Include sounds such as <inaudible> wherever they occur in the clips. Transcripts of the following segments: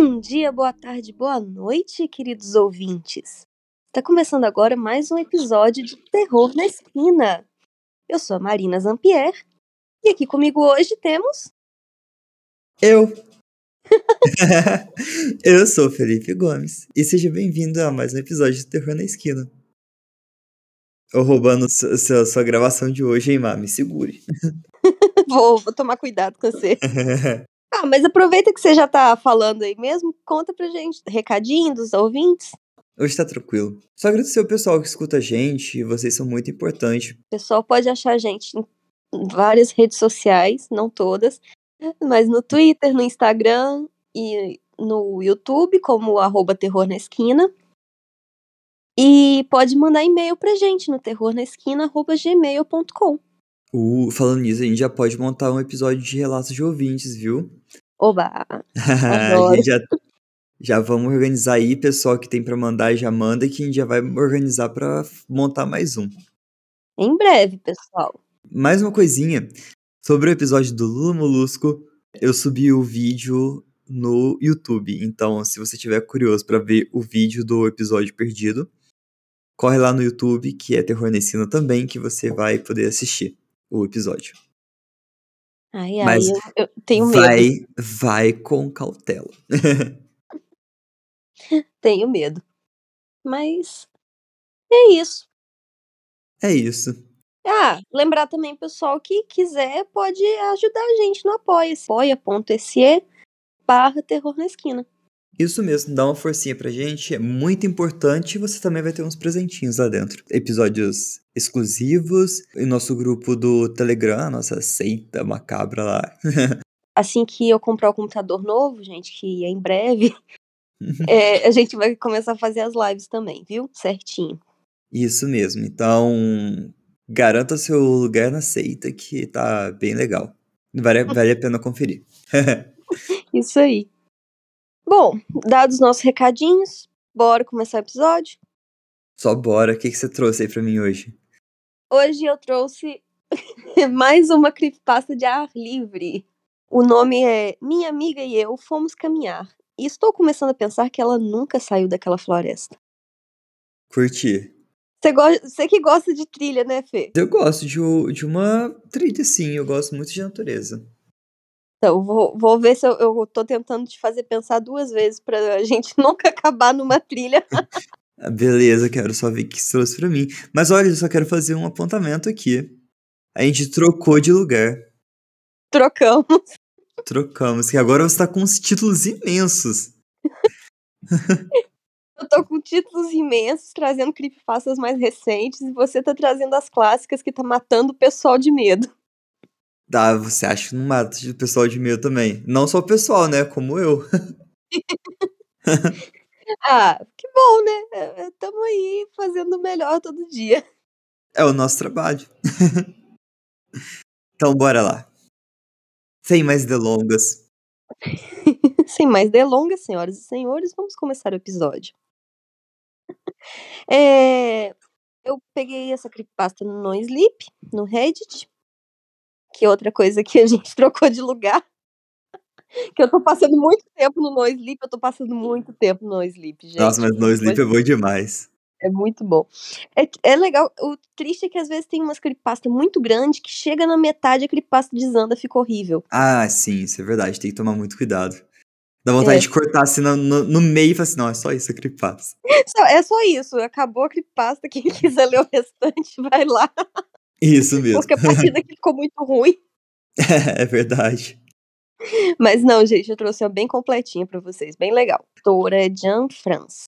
Bom dia, boa tarde, boa noite, queridos ouvintes. Está começando agora mais um episódio de Terror na Esquina. Eu sou a Marina Zampier e aqui comigo hoje temos. Eu! <laughs> Eu sou Felipe Gomes e seja bem-vindo a mais um episódio de Terror na Esquina. Eu roubando sua, sua gravação de hoje, hein, Má? Me segure. <laughs> vou, vou tomar cuidado com você. <laughs> Ah, mas aproveita que você já tá falando aí mesmo, conta pra gente, recadinho dos ouvintes. Hoje tá tranquilo. Só agradecer o pessoal que escuta a gente, vocês são muito importantes. O pessoal pode achar a gente em várias redes sociais, não todas, mas no Twitter, no Instagram e no YouTube, como arroba Terror na Esquina. E pode mandar e-mail pra gente no terrornaesquina.gmail.com. Uh, falando nisso, a gente já pode montar um episódio de relatos de ouvintes, viu? Oba! <laughs> a gente já, já vamos organizar aí, pessoal que tem para mandar já manda que a gente já vai organizar para montar mais um. Em breve, pessoal. Mais uma coisinha sobre o episódio do Lula Molusco, eu subi o vídeo no YouTube. Então, se você tiver curioso para ver o vídeo do episódio perdido, corre lá no YouTube, que é Terror Nessino também, que você vai poder assistir o episódio. Ai, ai, Mas eu, eu tenho vai, medo. Vai com cautela. <laughs> tenho medo. Mas é isso. É isso. Ah, lembrar também, pessoal, que quiser pode ajudar a gente no apoia-se. apoia.se barra terror na esquina. Isso mesmo, dá uma forcinha pra gente, é muito importante e você também vai ter uns presentinhos lá dentro. Episódios exclusivos, em nosso grupo do Telegram, a nossa seita macabra lá. <laughs> assim que eu comprar o computador novo, gente, que é em breve, <laughs> é, a gente vai começar a fazer as lives também, viu? Certinho. Isso mesmo, então garanta seu lugar na seita que tá bem legal. Vale, vale a pena conferir. <laughs> Isso aí. Bom, dados os nossos recadinhos, bora começar o episódio? Só bora. O que, que você trouxe aí pra mim hoje? Hoje eu trouxe <laughs> mais uma creepypasta de ar livre. O nome é Minha Amiga e Eu Fomos Caminhar. E estou começando a pensar que ela nunca saiu daquela floresta. Curti. Você, go Você que gosta de trilha, né, Fê? Eu gosto de, de uma trilha, sim. Eu gosto muito de natureza. Então, vou, vou ver se eu, eu tô tentando te fazer pensar duas vezes pra gente <laughs> nunca acabar numa trilha. Ah, beleza, quero só ver o que isso trouxe pra mim. Mas olha, eu só quero fazer um apontamento aqui. A gente trocou de lugar. Trocamos. Trocamos, que agora você tá com uns títulos imensos. eu tô com títulos imensos, trazendo creepypastas mais recentes, e você tá trazendo as clássicas que tá matando o pessoal de medo. Tá, você acha que não mata o pessoal de medo também. Não só o pessoal, né? Como eu. <laughs> ah, que bom, né? Estamos aí fazendo o melhor todo dia. É o nosso trabalho. <laughs> então, bora lá. Sem mais delongas. <laughs> Sem mais delongas, senhoras e senhores, vamos começar o episódio. É, eu peguei essa creepypasta no No Sleep, no Reddit, que é outra coisa que a gente <laughs> trocou de lugar. Que eu tô passando muito tempo no No Sleep, eu tô passando muito tempo no No Sleep, gente. Nossa, mas No Sleep é bom demais. É muito bom. É, é legal, o triste é que às vezes tem umas creepypasta muito grande que chega na metade a creepypasta desanda, fica horrível. Ah, sim, isso é verdade, tem que tomar muito cuidado. Dá vontade é. de cortar assim no, no, no, meio e falar assim, não, é só isso a creepypasta. É só isso, acabou a creepypasta, quem quiser ler o restante <laughs> vai lá. Isso mesmo. Porque a partir daqui ficou muito ruim. <laughs> É, verdade. Mas não, gente, eu trouxe uma bem completinha para vocês, bem legal. Autora é Jean France.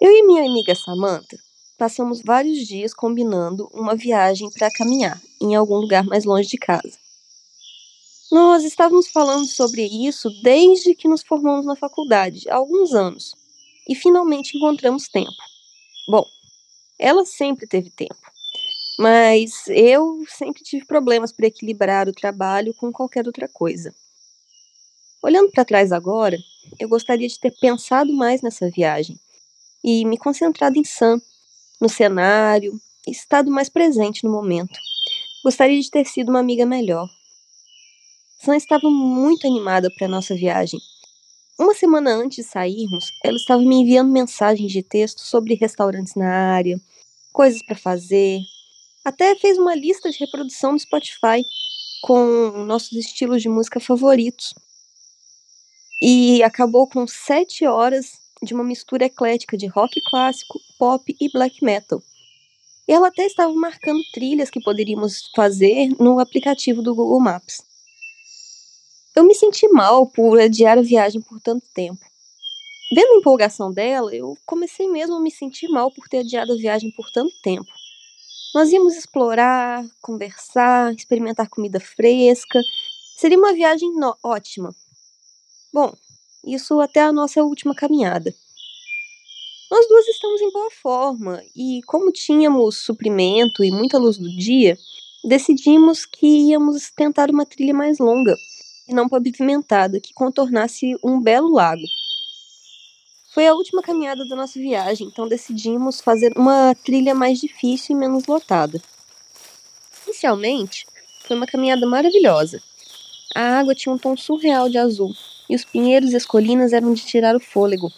Eu e minha amiga Samantha passamos vários dias combinando uma viagem para caminhar em algum lugar mais longe de casa. Nós estávamos falando sobre isso desde que nos formamos na faculdade, há alguns anos, e finalmente encontramos tempo. Bom, ela sempre teve tempo, mas eu sempre tive problemas para equilibrar o trabalho com qualquer outra coisa. Olhando para trás agora, eu gostaria de ter pensado mais nessa viagem e me concentrado em Sam, no cenário, estado mais presente no momento. Gostaria de ter sido uma amiga melhor. Sam estava muito animada para nossa viagem. Uma semana antes de sairmos, ela estava me enviando mensagens de texto sobre restaurantes na área, coisas para fazer. Até fez uma lista de reprodução no Spotify com nossos estilos de música favoritos. E acabou com sete horas de uma mistura eclética de rock clássico, pop e black metal. E ela até estava marcando trilhas que poderíamos fazer no aplicativo do Google Maps. Eu me senti mal por adiar a viagem por tanto tempo. Vendo a empolgação dela, eu comecei mesmo a me sentir mal por ter adiado a viagem por tanto tempo. Nós íamos explorar, conversar, experimentar comida fresca. Seria uma viagem ótima. Bom, isso até a nossa última caminhada. Nós duas estamos em boa forma e, como tínhamos suprimento e muita luz do dia, decidimos que íamos tentar uma trilha mais longa e não pavimentada que contornasse um belo lago. Foi a última caminhada da nossa viagem, então decidimos fazer uma trilha mais difícil e menos lotada. Inicialmente, foi uma caminhada maravilhosa. A água tinha um tom surreal de azul e os pinheiros e as colinas eram de tirar o fôlego.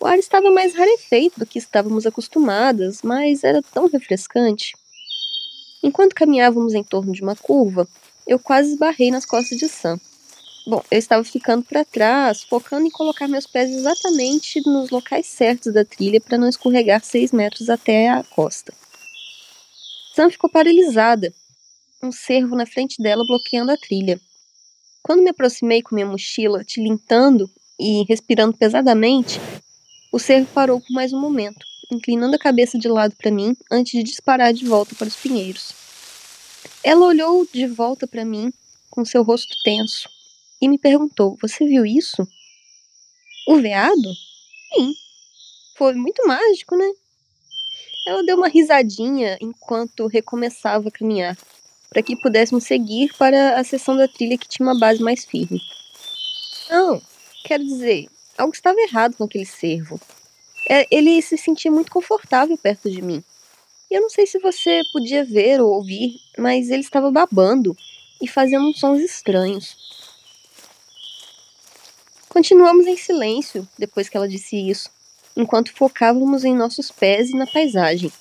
O ar estava mais rarefeito do que estávamos acostumadas, mas era tão refrescante. Enquanto caminhávamos em torno de uma curva, eu quase esbarrei nas costas de Sam. Bom, eu estava ficando para trás, focando em colocar meus pés exatamente nos locais certos da trilha para não escorregar seis metros até a costa. Sam ficou paralisada, um cervo na frente dela bloqueando a trilha. Quando me aproximei com minha mochila tilintando e respirando pesadamente, o cervo parou por mais um momento, inclinando a cabeça de lado para mim antes de disparar de volta para os pinheiros. Ela olhou de volta para mim com seu rosto tenso e me perguntou: Você viu isso? O veado? Sim. Foi muito mágico, né? Ela deu uma risadinha enquanto recomeçava a caminhar, para que pudéssemos seguir para a seção da trilha que tinha uma base mais firme. Não, quero dizer, algo estava errado com aquele cervo. É, ele se sentia muito confortável perto de mim. E eu não sei se você podia ver ou ouvir, mas ele estava babando e fazendo sons estranhos. Continuamos em silêncio depois que ela disse isso, enquanto focávamos em nossos pés e na paisagem,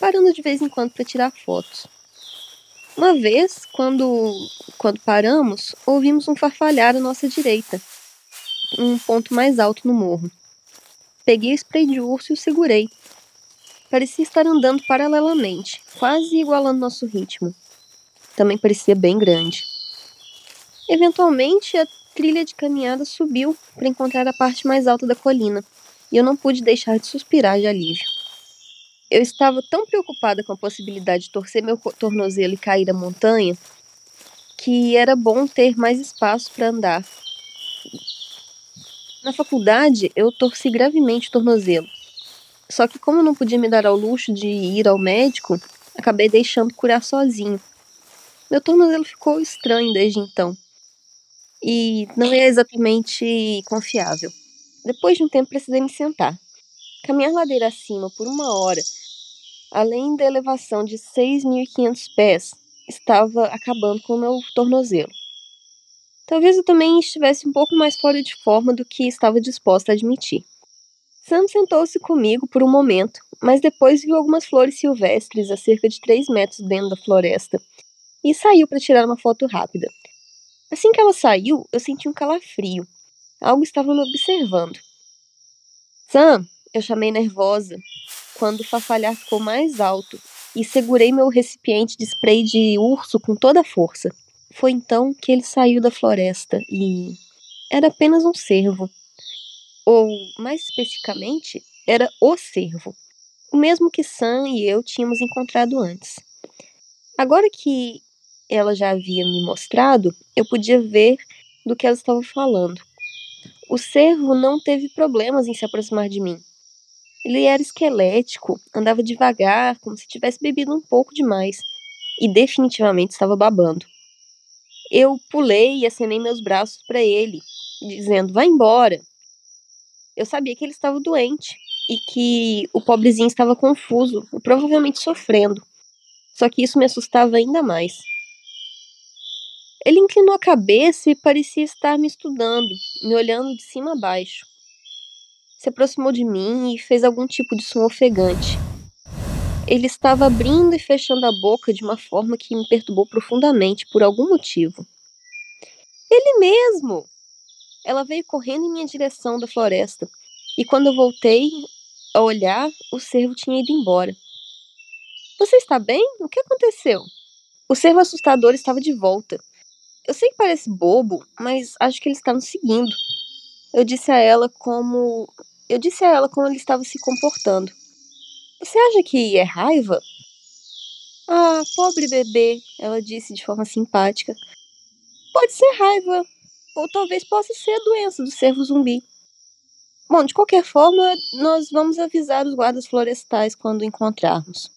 parando de vez em quando para tirar fotos. Uma vez, quando, quando paramos, ouvimos um farfalhar à nossa direita, um ponto mais alto no morro. Peguei o spray de urso e o segurei. Parecia estar andando paralelamente, quase igualando nosso ritmo. Também parecia bem grande. Eventualmente, a trilha de caminhada subiu para encontrar a parte mais alta da colina, e eu não pude deixar de suspirar de alívio. Eu estava tão preocupada com a possibilidade de torcer meu tornozelo e cair da montanha que era bom ter mais espaço para andar. Na faculdade, eu torci gravemente o tornozelo. Só que, como não podia me dar ao luxo de ir ao médico, acabei deixando curar sozinho. Meu tornozelo ficou estranho desde então e não é exatamente confiável. Depois de um tempo, precisei me sentar. Caminhar ladeira acima por uma hora, além da elevação de 6.500 pés, estava acabando com o meu tornozelo. Talvez eu também estivesse um pouco mais fora de forma do que estava disposta a admitir. Sam sentou-se comigo por um momento, mas depois viu algumas flores silvestres a cerca de 3 metros dentro da floresta e saiu para tirar uma foto rápida. Assim que ela saiu, eu senti um calafrio. Algo estava me observando. Sam, eu chamei nervosa, quando o farfalhar ficou mais alto e segurei meu recipiente de spray de urso com toda a força. Foi então que ele saiu da floresta e era apenas um cervo. Ou, mais especificamente, era o cervo. O mesmo que Sam e eu tínhamos encontrado antes. Agora que ela já havia me mostrado, eu podia ver do que ela estava falando. O cervo não teve problemas em se aproximar de mim. Ele era esquelético, andava devagar, como se tivesse bebido um pouco demais, e definitivamente estava babando. Eu pulei e acenei meus braços para ele, dizendo: vai embora. Eu sabia que ele estava doente e que o pobrezinho estava confuso e provavelmente sofrendo. Só que isso me assustava ainda mais. Ele inclinou a cabeça e parecia estar me estudando, me olhando de cima a baixo. Se aproximou de mim e fez algum tipo de som ofegante. Ele estava abrindo e fechando a boca de uma forma que me perturbou profundamente por algum motivo. Ele mesmo! Ela veio correndo em minha direção da floresta, e quando eu voltei a olhar, o cervo tinha ido embora. Você está bem? O que aconteceu? O cervo assustador estava de volta. Eu sei que parece bobo, mas acho que ele está nos seguindo. Eu disse a ela como. Eu disse a ela como ele estava se comportando. Você acha que é raiva? Ah, pobre bebê, ela disse de forma simpática. Pode ser raiva, ou talvez possa ser a doença do cervo zumbi. Bom, de qualquer forma, nós vamos avisar os guardas florestais quando encontrarmos.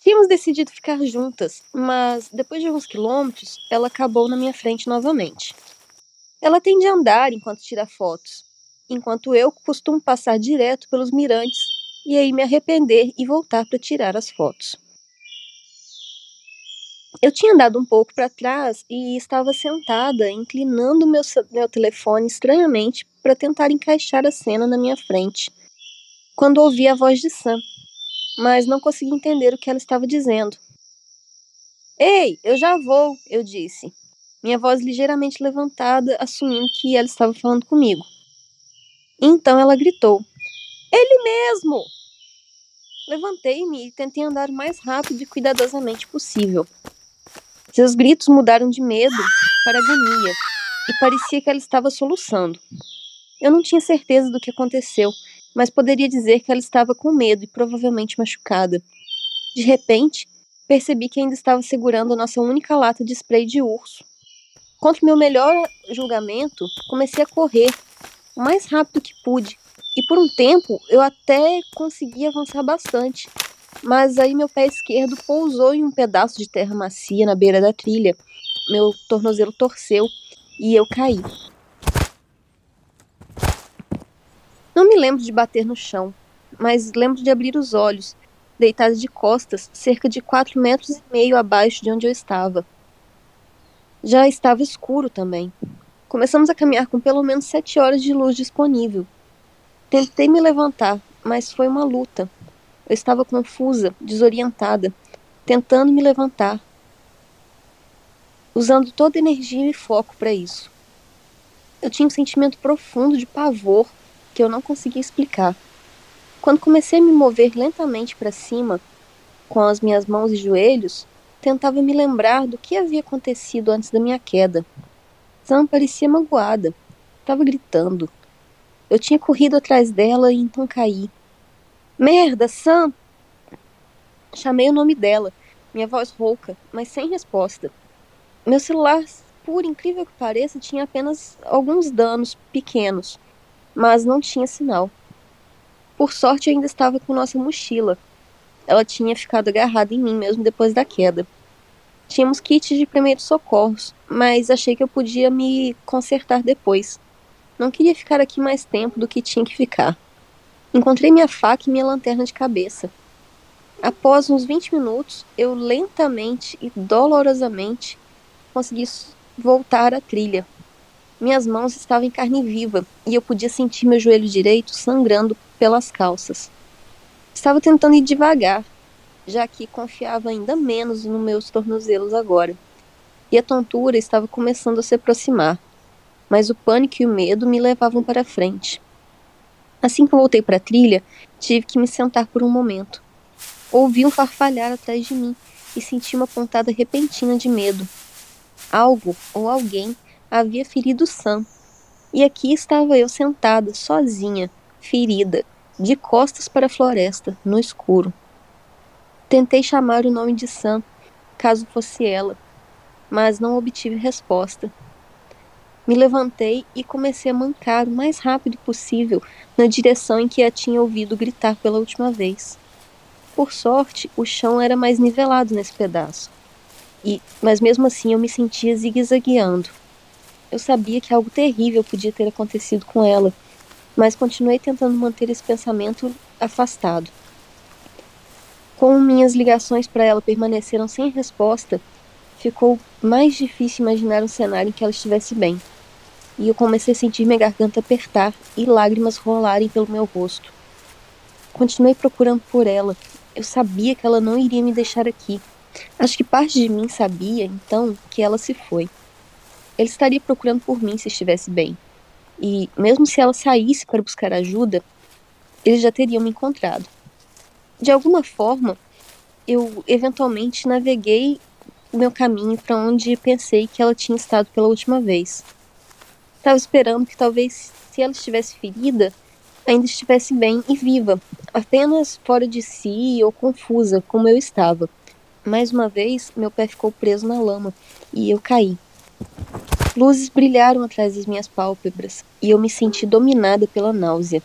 Tínhamos decidido ficar juntas, mas depois de alguns quilômetros, ela acabou na minha frente novamente. Ela tende a andar enquanto tira fotos, enquanto eu costumo passar direto pelos mirantes e aí me arrepender e voltar para tirar as fotos. Eu tinha andado um pouco para trás e estava sentada, inclinando meu, meu telefone estranhamente para tentar encaixar a cena na minha frente, quando ouvi a voz de Sam, mas não consegui entender o que ela estava dizendo. Ei, eu já vou, eu disse, minha voz ligeiramente levantada, assumindo que ela estava falando comigo. Então ela gritou: Ele mesmo! Levantei-me e tentei andar o mais rápido e cuidadosamente possível. Seus gritos mudaram de medo para agonia e parecia que ela estava soluçando. Eu não tinha certeza do que aconteceu, mas poderia dizer que ela estava com medo e provavelmente machucada. De repente, percebi que ainda estava segurando a nossa única lata de spray de urso. Contra meu melhor julgamento, comecei a correr o mais rápido que pude, e por um tempo eu até consegui avançar bastante, mas aí meu pé esquerdo pousou em um pedaço de terra macia na beira da trilha. Meu tornozelo torceu e eu caí. Não me lembro de bater no chão, mas lembro de abrir os olhos, deitada de costas, cerca de quatro metros e meio abaixo de onde eu estava. Já estava escuro também. Começamos a caminhar com pelo menos sete horas de luz disponível. Tentei me levantar, mas foi uma luta. Eu estava confusa, desorientada, tentando me levantar, usando toda energia e foco para isso. Eu tinha um sentimento profundo de pavor que eu não conseguia explicar. Quando comecei a me mover lentamente para cima, com as minhas mãos e joelhos, tentava me lembrar do que havia acontecido antes da minha queda. Sam parecia magoada, estava gritando. Eu tinha corrido atrás dela e então caí. Merda, Sam! Chamei o nome dela, minha voz rouca, mas sem resposta. Meu celular, por incrível que pareça, tinha apenas alguns danos pequenos, mas não tinha sinal. Por sorte, ainda estava com nossa mochila. Ela tinha ficado agarrada em mim mesmo depois da queda. Tínhamos kits de primeiros socorros, mas achei que eu podia me consertar depois. Não queria ficar aqui mais tempo do que tinha que ficar. Encontrei minha faca e minha lanterna de cabeça. Após uns 20 minutos, eu lentamente e dolorosamente consegui voltar à trilha. Minhas mãos estavam em carne viva e eu podia sentir meu joelho direito sangrando pelas calças. Estava tentando ir devagar, já que confiava ainda menos nos meus tornozelos agora. E a tontura estava começando a se aproximar, mas o pânico e o medo me levavam para frente. Assim que voltei para a trilha, tive que me sentar por um momento. Ouvi um farfalhar atrás de mim e senti uma pontada repentina de medo. Algo ou alguém havia ferido Sam. E aqui estava eu sentada, sozinha, ferida, de costas para a floresta, no escuro. Tentei chamar o nome de Sam, caso fosse ela, mas não obtive resposta. Me levantei e comecei a mancar o mais rápido possível na direção em que a tinha ouvido gritar pela última vez. Por sorte, o chão era mais nivelado nesse pedaço. E, mas mesmo assim eu me sentia zigue-zagueando. eu sabia que algo terrível podia ter acontecido com ela, mas continuei tentando manter esse pensamento afastado. Como minhas ligações para ela permaneceram sem resposta, ficou mais difícil imaginar um cenário em que ela estivesse bem. E eu comecei a sentir minha garganta apertar e lágrimas rolarem pelo meu rosto. Continuei procurando por ela. Eu sabia que ela não iria me deixar aqui. Acho que parte de mim sabia, então, que ela se foi. Ele estaria procurando por mim se estivesse bem. E, mesmo se ela saísse para buscar ajuda, eles já teriam me encontrado. De alguma forma, eu eventualmente naveguei o meu caminho para onde pensei que ela tinha estado pela última vez. Estava esperando que talvez, se ela estivesse ferida, ainda estivesse bem e viva, apenas fora de si ou confusa, como eu estava. Mais uma vez, meu pé ficou preso na lama e eu caí. Luzes brilharam atrás das minhas pálpebras e eu me senti dominada pela náusea.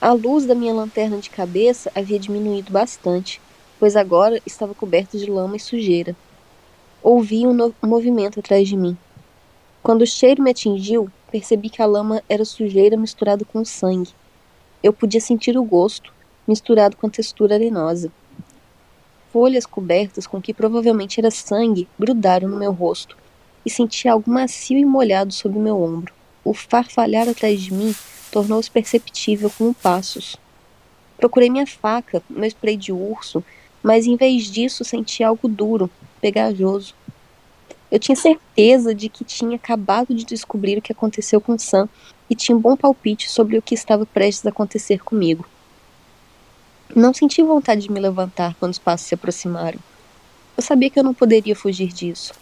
A luz da minha lanterna de cabeça havia diminuído bastante, pois agora estava coberta de lama e sujeira. Ouvi um, movimento atrás de mim. Quando o cheiro me atingiu, percebi que a lama era sujeira misturada com sangue. Eu podia sentir o gosto, misturado com a textura arenosa. Folhas cobertas com que provavelmente era sangue grudaram no meu rosto e senti algo macio e molhado sob meu ombro. O farfalhar atrás de mim tornou-se perceptível como passos. Procurei minha faca, meu spray de urso, mas em vez disso senti algo duro, pegajoso. Eu tinha certeza de que tinha acabado de descobrir o que aconteceu com Sam e tinha um bom palpite sobre o que estava prestes a acontecer comigo. Não senti vontade de me levantar quando os passos se aproximaram. Eu sabia que eu não poderia fugir disso.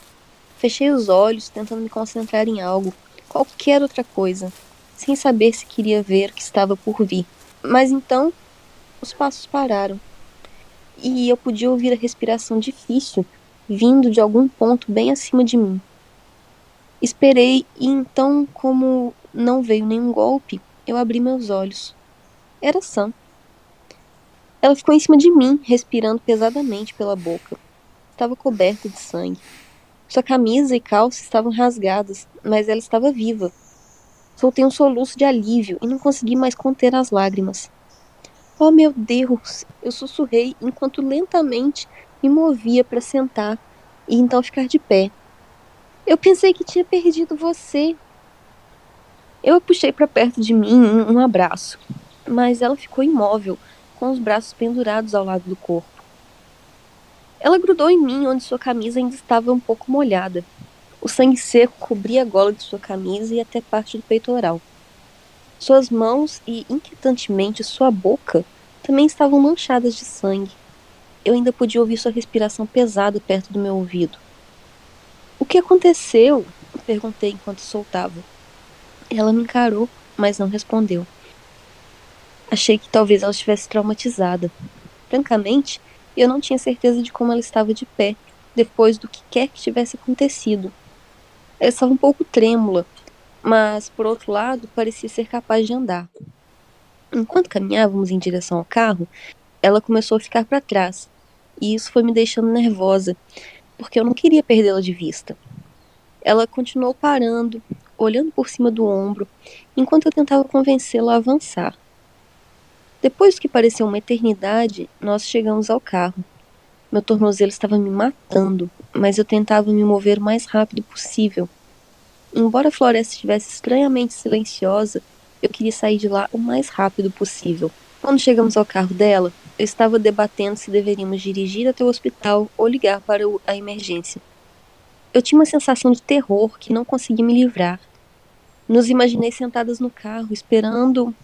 Fechei os olhos, tentando me concentrar em algo, qualquer outra coisa, sem saber se queria ver o que estava por vir. Mas então, os passos pararam. E eu podia ouvir a respiração difícil vindo de algum ponto bem acima de mim. Esperei e então, como não veio nenhum golpe, eu abri meus olhos. Era Sam. Ela ficou em cima de mim, respirando pesadamente pela boca. Estava coberta de sangue. Sua camisa e calça estavam rasgadas, mas ela estava viva. Soltei um soluço de alívio e não consegui mais conter as lágrimas. Oh meu Deus! Eu sussurrei enquanto lentamente me movia para sentar e então ficar de pé. Eu pensei que tinha perdido você. Eu a puxei para perto de mim um abraço, mas ela ficou imóvel, com os braços pendurados ao lado do corpo. Ela grudou em mim onde sua camisa ainda estava um pouco molhada. O sangue seco cobria a gola de sua camisa e até parte do peitoral. Suas mãos e, inquietantemente, sua boca também estavam manchadas de sangue. Eu ainda podia ouvir sua respiração pesada perto do meu ouvido. O que aconteceu? Perguntei enquanto soltava. Ela me encarou, mas não respondeu. Achei que talvez ela estivesse traumatizada. Francamente, eu não tinha certeza de como ela estava de pé, depois do que quer que tivesse acontecido. Ela estava um pouco trêmula, mas, por outro lado, parecia ser capaz de andar. Enquanto caminhávamos em direção ao carro, ela começou a ficar para trás, e isso foi me deixando nervosa, porque eu não queria perdê-la de vista. Ela continuou parando, olhando por cima do ombro, enquanto eu tentava convencê-la a avançar. Depois do que pareceu uma eternidade, nós chegamos ao carro. Meu tornozelo estava me matando, mas eu tentava me mover o mais rápido possível. Embora a floresta estivesse estranhamente silenciosa, eu queria sair de lá o mais rápido possível. Quando chegamos ao carro dela, eu estava debatendo se deveríamos dirigir até o hospital ou ligar para a emergência. Eu tinha uma sensação de terror que não conseguia me livrar. Nos imaginei sentadas no carro, esperando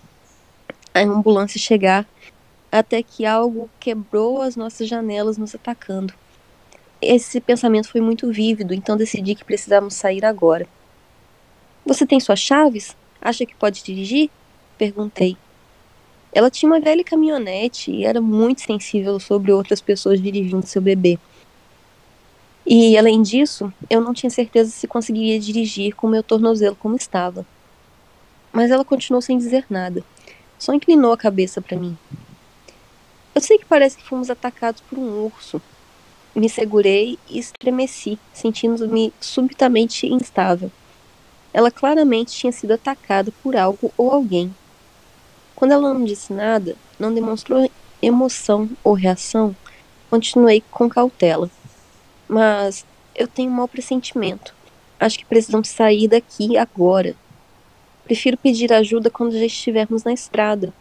a ambulância chegar, até que algo quebrou as nossas janelas nos atacando. Esse pensamento foi muito vívido, então decidi que precisávamos sair agora. Você tem suas chaves? Acha que pode dirigir? Perguntei. Ela tinha uma velha caminhonete e era muito sensível sobre outras pessoas dirigindo seu bebê. E, além disso, eu não tinha certeza se conseguiria dirigir com meu tornozelo como estava. Mas ela continuou sem dizer nada. Só inclinou a cabeça para mim. Eu sei que parece que fomos atacados por um urso. Me segurei e estremeci, sentindo-me subitamente instável. ela claramente tinha sido atacada por algo ou alguém. Quando ela não disse nada, não demonstrou emoção ou reação, continuei com cautela. Mas eu tenho um mau pressentimento. Acho que precisamos sair daqui agora. Prefiro pedir ajuda quando já estivermos na estrada,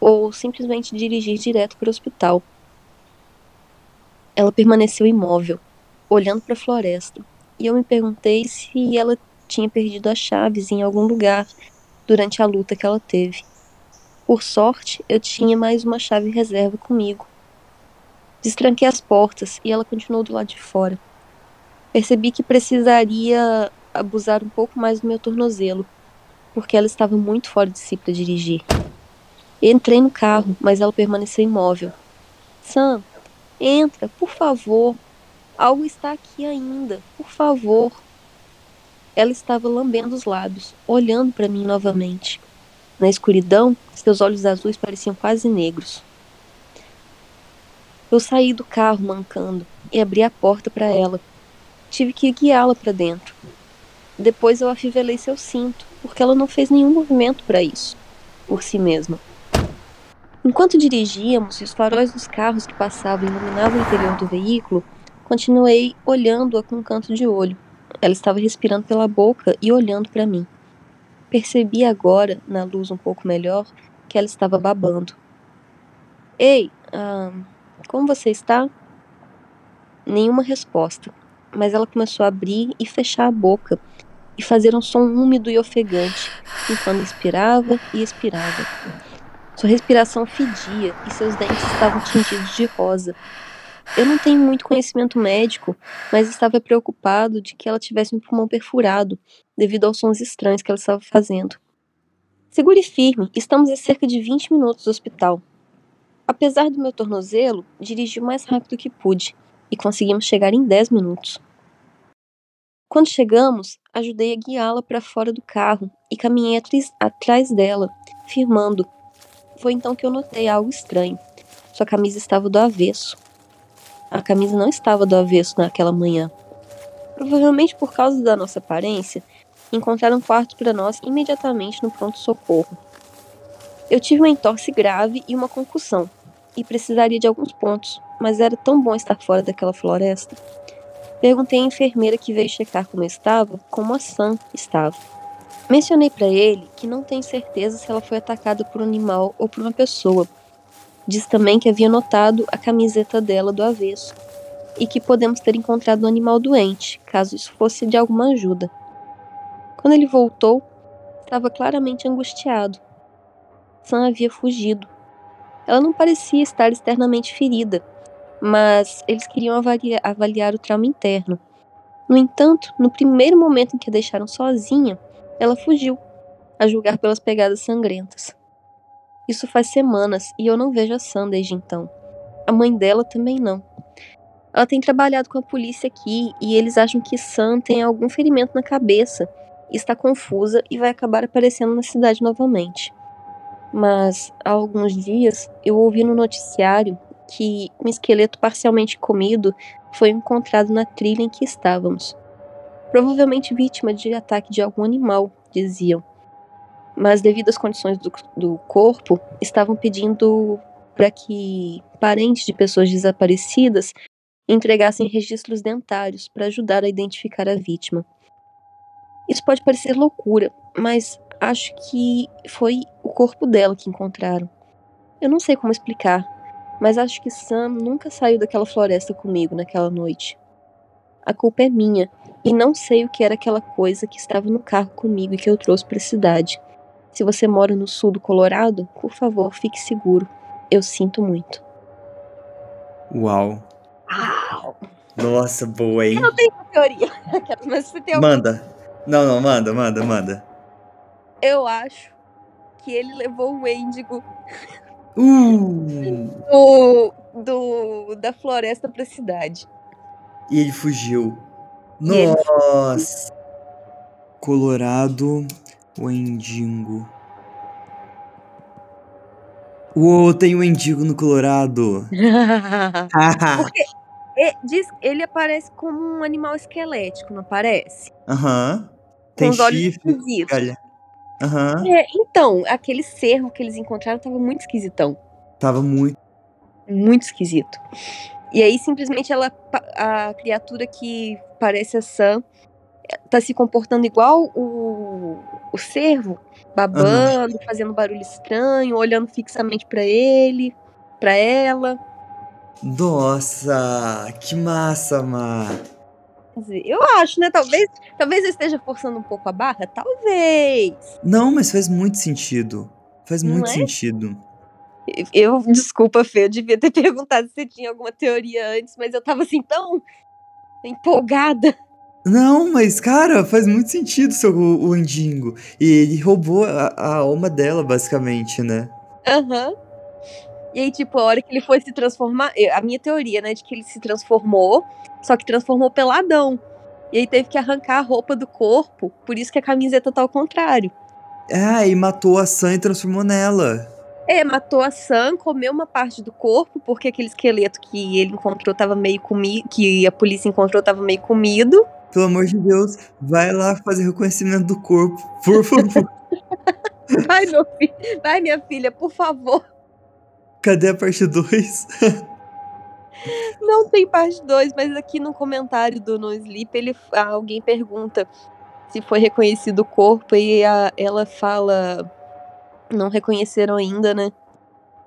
ou simplesmente dirigir direto para o hospital. Ela permaneceu imóvel, olhando para a floresta, e eu me perguntei se ela tinha perdido as chaves em algum lugar durante a luta que ela teve. Por sorte, eu tinha mais uma chave reserva comigo. Destranquei as portas e ela continuou do lado de fora. Percebi que precisaria abusar um pouco mais do meu tornozelo, porque ela estava muito fora de si para dirigir. Entrei no carro, mas ela permaneceu imóvel. Sam, entra, por favor. Algo está aqui ainda, por favor. Ela estava lambendo os lábios, olhando para mim novamente. Na escuridão, seus olhos azuis pareciam quase negros. Eu saí do carro mancando e abri a porta para ela. Tive que guiá-la para dentro. Depois eu afivelei seu cinto, porque ela não fez nenhum movimento para isso, por si mesma. Enquanto dirigíamos e os faróis dos carros que passavam iluminavam o interior do veículo, continuei olhando-a com um canto de olho. Ela estava respirando pela boca e olhando para mim. Percebi agora, na luz um pouco melhor, que ela estava babando. Ei, ah, como você está? Nenhuma resposta, mas ela começou a abrir e fechar a boca e fazer um som úmido e ofegante, enquanto inspirava e expirava. Sua respiração fedia e seus dentes estavam tingidos de rosa. Eu não tenho muito conhecimento médico, mas estava preocupado de que ela tivesse um pulmão perfurado devido aos sons estranhos que ela estava fazendo. Segure firme, estamos a cerca de 20 minutos do hospital. Apesar do meu tornozelo, dirigi o mais rápido que pude e conseguimos chegar em 10 minutos. Quando chegamos, ajudei a guiá-la para fora do carro e caminhei atrás dela, firmando. Foi então que eu notei algo estranho. Sua camisa estava do avesso. A camisa não estava do avesso naquela manhã. Provavelmente por causa da nossa aparência, encontraram um quarto para nós imediatamente no pronto-socorro. Eu tive uma entorse grave e uma concussão, e precisaria de alguns pontos, mas era tão bom estar fora daquela floresta. Perguntei à enfermeira que veio checar como eu estava, como a Sam estava. Mencionei para ele que não tenho certeza se ela foi atacada por um animal ou por uma pessoa. Disse também que havia notado a camiseta dela do avesso e que podemos ter encontrado um animal doente, caso isso fosse de alguma ajuda. Quando ele voltou, estava claramente angustiado. Sam havia fugido ela não parecia estar externamente ferida, mas eles queriam avaliar, avaliar o trauma interno. No entanto, no primeiro momento em que a deixaram sozinha, ela fugiu, a julgar pelas pegadas sangrentas. Isso faz semanas e eu não vejo a Sam desde então. A mãe dela também não. Ela tem trabalhado com a polícia aqui e eles acham que Sam tem algum ferimento na cabeça, está confusa e vai acabar aparecendo na cidade novamente mas há alguns dias eu ouvi no noticiário que um esqueleto parcialmente comido foi encontrado na trilha em que estávamos. Provavelmente vítima de ataque de algum animal, diziam. Mas, devido às condições do, do corpo, estavam pedindo para que parentes de pessoas desaparecidas entregassem registros dentários para ajudar a identificar a vítima. Isso pode parecer loucura, mas acho que foi o corpo dela que encontraram. Eu não sei como explicar, mas acho que Sam nunca saiu daquela floresta comigo naquela noite. A culpa é minha, e não sei o que era aquela coisa que estava no carro comigo e que eu trouxe para a cidade. Se você mora no sul do Colorado, por favor, fique seguro. Eu sinto muito. Uau. Uau. Nossa, boa, hein? Eu não tenho teoria, <laughs> mas você tem Manda. Não, não, manda, manda, manda. Eu acho que ele levou o Wendigo Uh! do, do, da floresta pra cidade. E ele fugiu. Ele Nossa! Colorado Wendigo. Uou, tem um Wendigo no Colorado. <laughs> Porque e- <laughs> diz, ele aparece como um animal esquelético, não aparece? Aham. Tem os olhos chifre, esquisitos. galha. Aham. É, então, aquele cervo que eles encontraram tava muito esquisitão. Tava muito. Muito esquisito. E aí, simplesmente, ela, a criatura que parece a Sam tá se comportando igual o, o cervo, babando, fazendo barulho estranho, olhando fixamente pra ele, pra ela. Nossa, que massa, dizer, eu acho, né? Talvez, talvez eu esteja forçando um pouco a barra, talvez. Não, mas faz muito sentido. Faz Não muito é? sentido. Eu, desculpa, Fê, eu devia ter <laughs> perguntado se tinha alguma teoria antes, mas eu tava assim tão empolgada. Não, mas, cara, faz muito sentido seu, o, o Andingo. E ele roubou a, a alma dela, basicamente, né? Aham. E aí, tipo, a hora que ele foi se transformar. A minha teoria, né, de que ele se transformou, só que transformou peladão. E aí teve que arrancar a roupa do corpo, por isso que a camiseta tá ao contrário. Ah, e matou a Sam e transformou nela. É, matou a Sam, comeu uma parte do corpo, porque aquele esqueleto que ele encontrou tava meio comido. Que a polícia encontrou tava meio comido. Pelo amor de Deus, vai lá fazer reconhecimento do corpo, por favor. <laughs> <laughs> Vai, meu filho. Vai, minha filha, por favor. Cadê a parte 2? <laughs> Não tem parte 2, mas aqui no comentário do No Sleep, ele, alguém pergunta se foi reconhecido o corpo e a- ela fala. Não reconheceram ainda, né?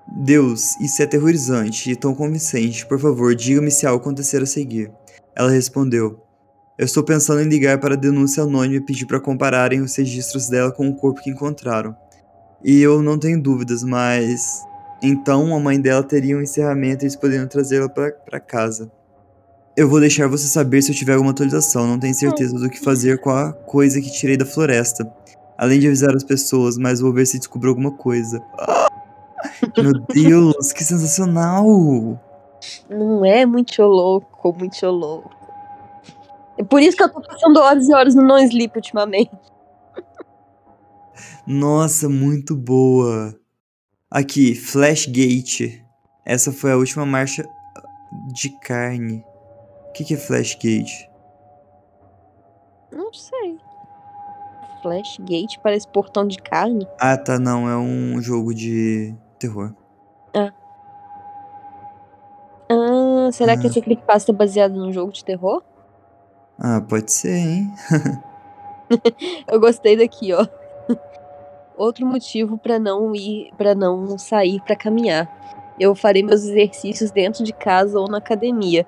Deus, isso é aterrorizante e tão convincente. Por favor, diga-me se algo acontecer a seguir. Ela respondeu: Eu estou pensando em ligar para a denúncia anônima e pedir para compararem os registros dela com o corpo que encontraram. E eu não tenho dúvidas, mas. Então a mãe dela teria um encerramento e eles poderiam trazê-la para casa. Eu vou deixar você saber se eu tiver alguma atualização. Não tenho certeza do que fazer com a coisa que tirei da floresta. Além de avisar as pessoas, mas vou ver se descubro alguma coisa. Meu Deus, que sensacional! Não é muito louco, muito louco. É por isso que eu tô passando horas e horas no No Sleep ultimamente. Nossa, muito boa. Aqui, Flashgate. Essa foi a última marcha de carne. O que, que é Flashgate? Não sei. Flashgate parece portão de carne. Ah, tá, não, é um jogo de terror. Ah, será que Ah. essa creepypasta é baseada num jogo de terror? Ah, pode ser, hein? <laughs> Eu gostei daqui, ó. <laughs> Outro motivo pra não ir, para não sair pra caminhar. Eu farei meus exercícios dentro de casa ou na academia.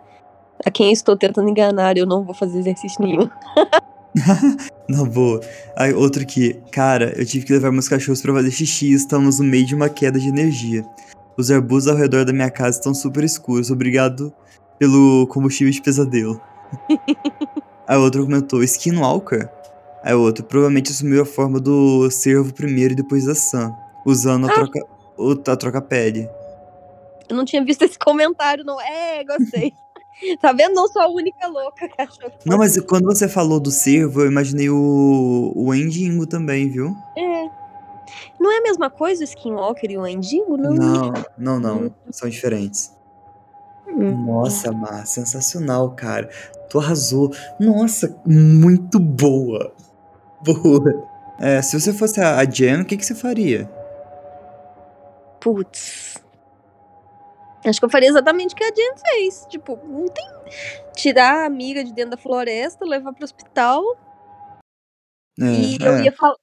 A quem estou tentando enganar, eu não vou fazer exercício nenhum. <laughs> <laughs> Na boa. Aí, outro aqui. Cara, eu tive que levar meus cachorros pra fazer xixi e estamos no meio de uma queda de energia. Os arbustos ao redor da minha casa estão super escuros. Obrigado pelo combustível de pesadelo. <laughs> Aí outro comentou, Skinwalker? Aí outro, provavelmente assumiu a forma do cervo primeiro e depois da Sam, usando a Ah. troca, a troca-pele. Eu não tinha visto esse comentário, não. É, gostei. <laughs> tá vendo? Não sou a única louca que achou que Não, mas quando você falou do cervo, eu imaginei o, o Endingo também, viu? É. Não é a mesma coisa o Skinwalker e o Endigo, não? Não, não, não. São diferentes. Hum. Nossa, Mar, sensacional, cara. Tu arrasou. Nossa, muito boa. Boa. É, se você fosse a, a Jen, o que, que você faria? Putz. Acho que eu faria exatamente o que a Jen fez. Tipo, não tem. Tirar a amiga de dentro da floresta, levar pro hospital. É, e eu é. ia falar.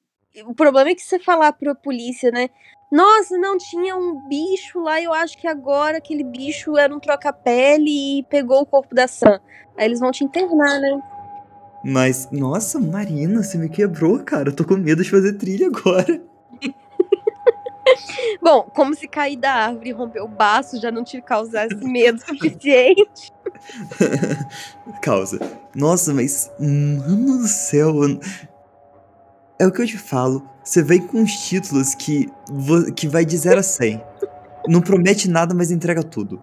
O problema é que você falar pra polícia, né? Nossa, não tinha um bicho lá. Eu acho que agora aquele bicho era um troca-pele e pegou o corpo da Sam. Aí eles vão te internar, né? Mas, nossa, Marina, você me quebrou, cara. Eu tô com medo de fazer trilha agora. <laughs> Bom, como se cair da árvore e romper o baço já não te causasse medo <laughs> suficiente. <laughs> Causa. Nossa, mas, mano do céu. É o que eu te falo. Você vem com uns títulos que, que vai de 0 a 100. Não promete nada, mas entrega tudo.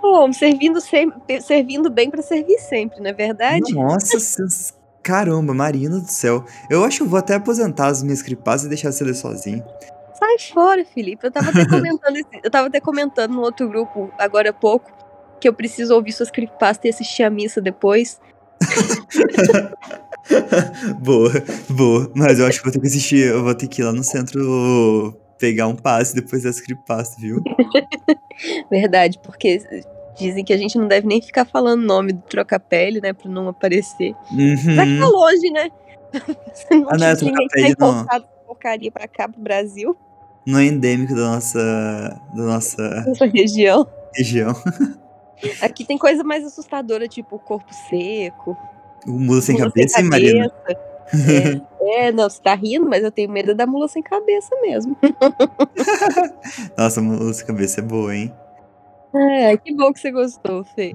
Bom, servindo, sempre, servindo bem pra servir sempre, não é verdade? Nossa, caramba, Marina do céu. Eu acho que eu vou até aposentar as minhas creepypastas e deixar você ler sozinho. Sai fora, Felipe. Eu tava até <laughs> comentando, esse- eu tava até comentando no outro grupo agora há pouco que eu preciso ouvir suas creepypastas e assistir a missa depois. <laughs> boa, boa. Mas eu acho que vou ter que assistir, eu vou ter que ir lá no centro pegar um passe depois dessa creepypasta, viu? <laughs> Verdade, porque dizem que a gente não deve nem ficar falando o nome do Trocapele, né, pra não aparecer. Uhum. Mas tá longe, né? <laughs> não Ah, não é Trocapele, não. porcaria pra cá, pro Brasil, Não é endêmico da nossa, da nossa nessa região. região. <laughs> Aqui tem coisa mais assustadora, tipo o corpo seco, O mula sem mula cabeça, hein, Marina? cabeça. É, é, não, você tá rindo, mas eu tenho medo da mula sem cabeça mesmo. <laughs> Nossa, mula sem cabeça é boa, hein? É, que bom que você gostou, Fê.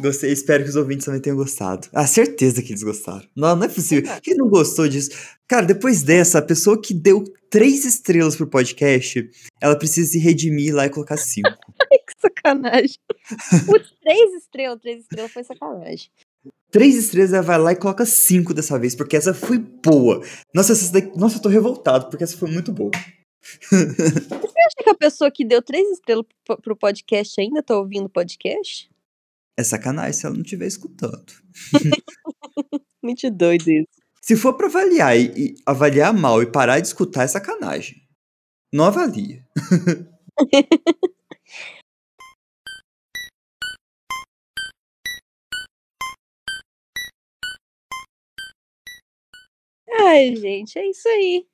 Gostei, espero que os ouvintes também tenham gostado. Ah, certeza que eles gostaram. Não, não é possível. Quem não gostou disso? Cara, depois dessa, a pessoa que deu três estrelas pro podcast, ela precisa se redimir lá e colocar cinco. <laughs> Que sacanagem. Putz, três estrelas, três estrelas foi sacanagem. três estrelas, ela vai lá e coloca cinco dessa vez, porque essa foi boa. Nossa, essa daqui... Nossa eu tô revoltado, porque essa foi muito boa. <laughs> Você acha que a pessoa que deu três estrelas pro- pro podcast ainda tá ouvindo o podcast? É sacanagem se ela não estiver escutando. <laughs> Muito doido isso. Se for pra avaliar e, e avaliar mal e parar de escutar, é sacanagem. Não avalia. <laughs> Ai, gente, é isso aí.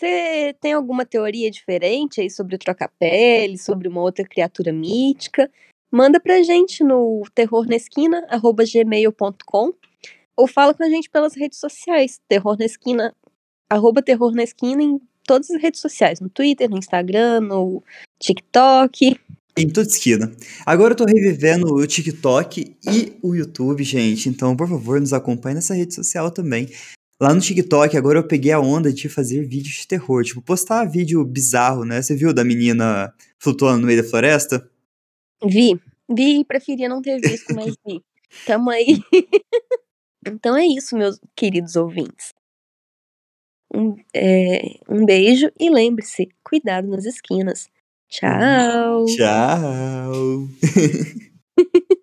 Você tem alguma teoria diferente aí sobre o troca-pele, sobre uma outra criatura mítica? Manda pra gente no terrornesquina.gmail.com ou fala com a gente pelas redes sociais, terror na esquina, arroba terror na esquina em todas as redes sociais, no Twitter, no Instagram, no TikTok. Em toda esquina. Agora eu tô revivendo o TikTok e o YouTube, gente. Então, por favor, nos acompanhe nessa rede social também. Lá no TikTok, agora eu peguei a onda de fazer vídeos de terror. Tipo, postar vídeo bizarro, né? Você viu da menina flutuando no meio da floresta? Vi, vi e preferia não ter visto, mas vi. <laughs> Tamo aí. então é isso, meus queridos ouvintes. Um, é, um beijo e lembre-se, cuidado nas esquinas. Tchau! Tchau! <laughs>